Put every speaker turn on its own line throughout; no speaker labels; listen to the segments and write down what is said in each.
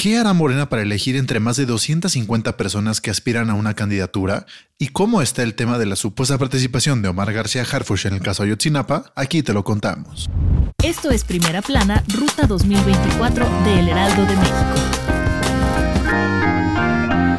¿Qué hará Morena para elegir entre más de 250 personas que aspiran a una candidatura? ¿Y cómo está el tema de la supuesta participación de Omar García Harfush en el caso Ayotzinapa? Aquí te lo contamos.
Esto es Primera Plana, Ruta 2024 de El Heraldo de México.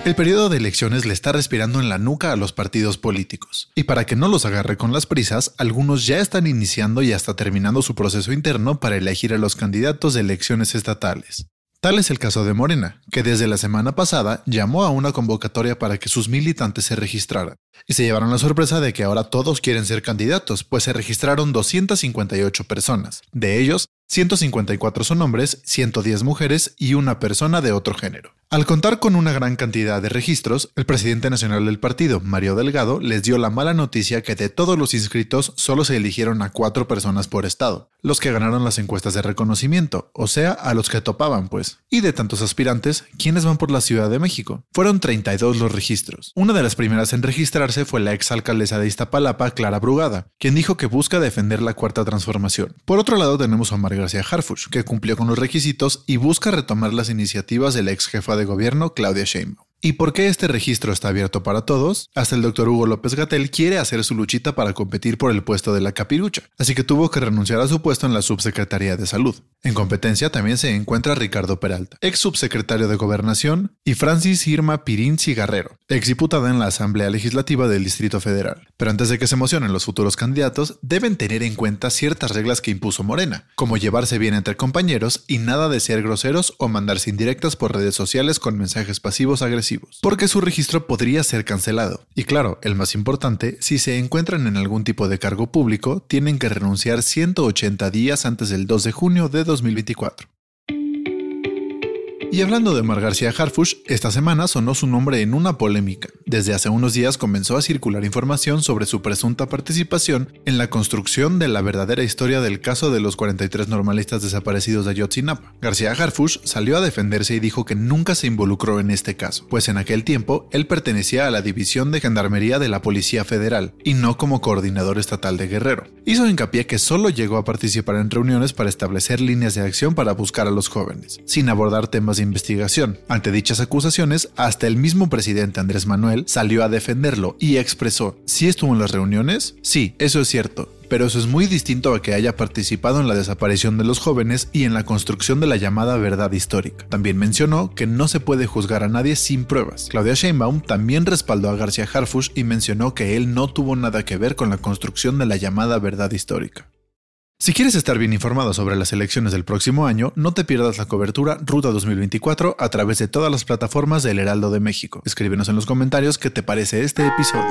El periodo de elecciones le está respirando en la nuca a los partidos políticos. Y para que no los agarre con las prisas, algunos ya están iniciando y hasta terminando su proceso interno para elegir a los candidatos de elecciones estatales. Tal es el caso de Morena, que desde la semana pasada llamó a una convocatoria para que sus militantes se registraran. Y se llevaron la sorpresa de que ahora todos quieren ser candidatos, pues se registraron 258 personas. De ellos, 154 son hombres, 110 mujeres y una persona de otro género. Al contar con una gran cantidad de registros, el presidente nacional del partido, Mario Delgado, les dio la mala noticia que de todos los inscritos solo se eligieron a cuatro personas por estado, los que ganaron las encuestas de reconocimiento, o sea, a los que topaban, pues. Y de tantos aspirantes, ¿quiénes van por la Ciudad de México? Fueron 32 los registros. Una de las primeras en registrarse fue la exalcaldesa de Iztapalapa, Clara Brugada, quien dijo que busca defender la cuarta transformación. Por otro lado, tenemos a Omar García Harfuch, que cumplió con los requisitos y busca retomar las iniciativas del ex jefa de gobierno Claudia Sheinbaum. ¿Y por qué este registro está abierto para todos? Hasta el doctor Hugo López Gatel quiere hacer su luchita para competir por el puesto de la capirucha, así que tuvo que renunciar a su puesto en la Subsecretaría de Salud. En competencia también se encuentra Ricardo Peralta, ex subsecretario de Gobernación, y Francis Irma Pirín Cigarrero, ex diputada en la Asamblea Legislativa del Distrito Federal. Pero antes de que se emocionen los futuros candidatos, deben tener en cuenta ciertas reglas que impuso Morena, como llevarse bien entre compañeros y nada de ser groseros o mandarse indirectas por redes sociales con mensajes pasivos agresivos porque su registro podría ser cancelado. Y claro, el más importante, si se encuentran en algún tipo de cargo público, tienen que renunciar 180 días antes del 2 de junio de 2024. Y hablando de Mar García Harfush, esta semana sonó su nombre en una polémica. Desde hace unos días comenzó a circular información sobre su presunta participación en la construcción de la verdadera historia del caso de los 43 normalistas desaparecidos de Ayotzinapa. García Harfush salió a defenderse y dijo que nunca se involucró en este caso, pues en aquel tiempo él pertenecía a la División de Gendarmería de la Policía Federal y no como coordinador estatal de Guerrero. Hizo hincapié que solo llegó a participar en reuniones para establecer líneas de acción para buscar a los jóvenes, sin abordar temas investigación. Ante dichas acusaciones, hasta el mismo presidente Andrés Manuel salió a defenderlo y expresó, ¿sí estuvo en las reuniones? Sí, eso es cierto, pero eso es muy distinto a que haya participado en la desaparición de los jóvenes y en la construcción de la llamada verdad histórica. También mencionó que no se puede juzgar a nadie sin pruebas. Claudia Sheinbaum también respaldó a García Harfush y mencionó que él no tuvo nada que ver con la construcción de la llamada verdad histórica. Si quieres estar bien informado sobre las elecciones del próximo año, no te pierdas la cobertura Ruta 2024 a través de todas las plataformas del Heraldo de México. Escríbenos en los comentarios qué te parece este episodio.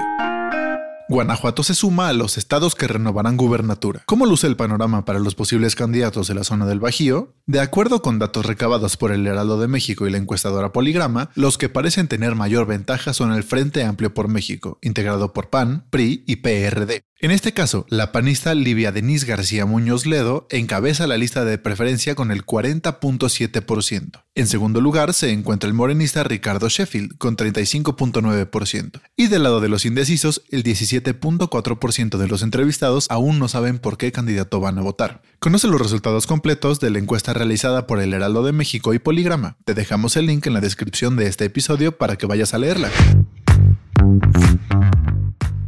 Guanajuato se suma a los estados que renovarán gubernatura. ¿Cómo luce el panorama para los posibles candidatos de la zona del Bajío? De acuerdo con datos recabados por el Heraldo de México y la encuestadora Poligrama, los que parecen tener mayor ventaja son el Frente Amplio por México, integrado por PAN, PRI y PRD. En este caso, la panista Livia Denise García Muñoz Ledo encabeza la lista de preferencia con el 40.7%. En segundo lugar se encuentra el morenista Ricardo Sheffield con 35.9%. Y del lado de los indecisos, el 17.4% de los entrevistados aún no saben por qué candidato van a votar. Conoce los resultados completos de la encuesta realizada por el Heraldo de México y Poligrama. Te dejamos el link en la descripción de este episodio para que vayas a leerla.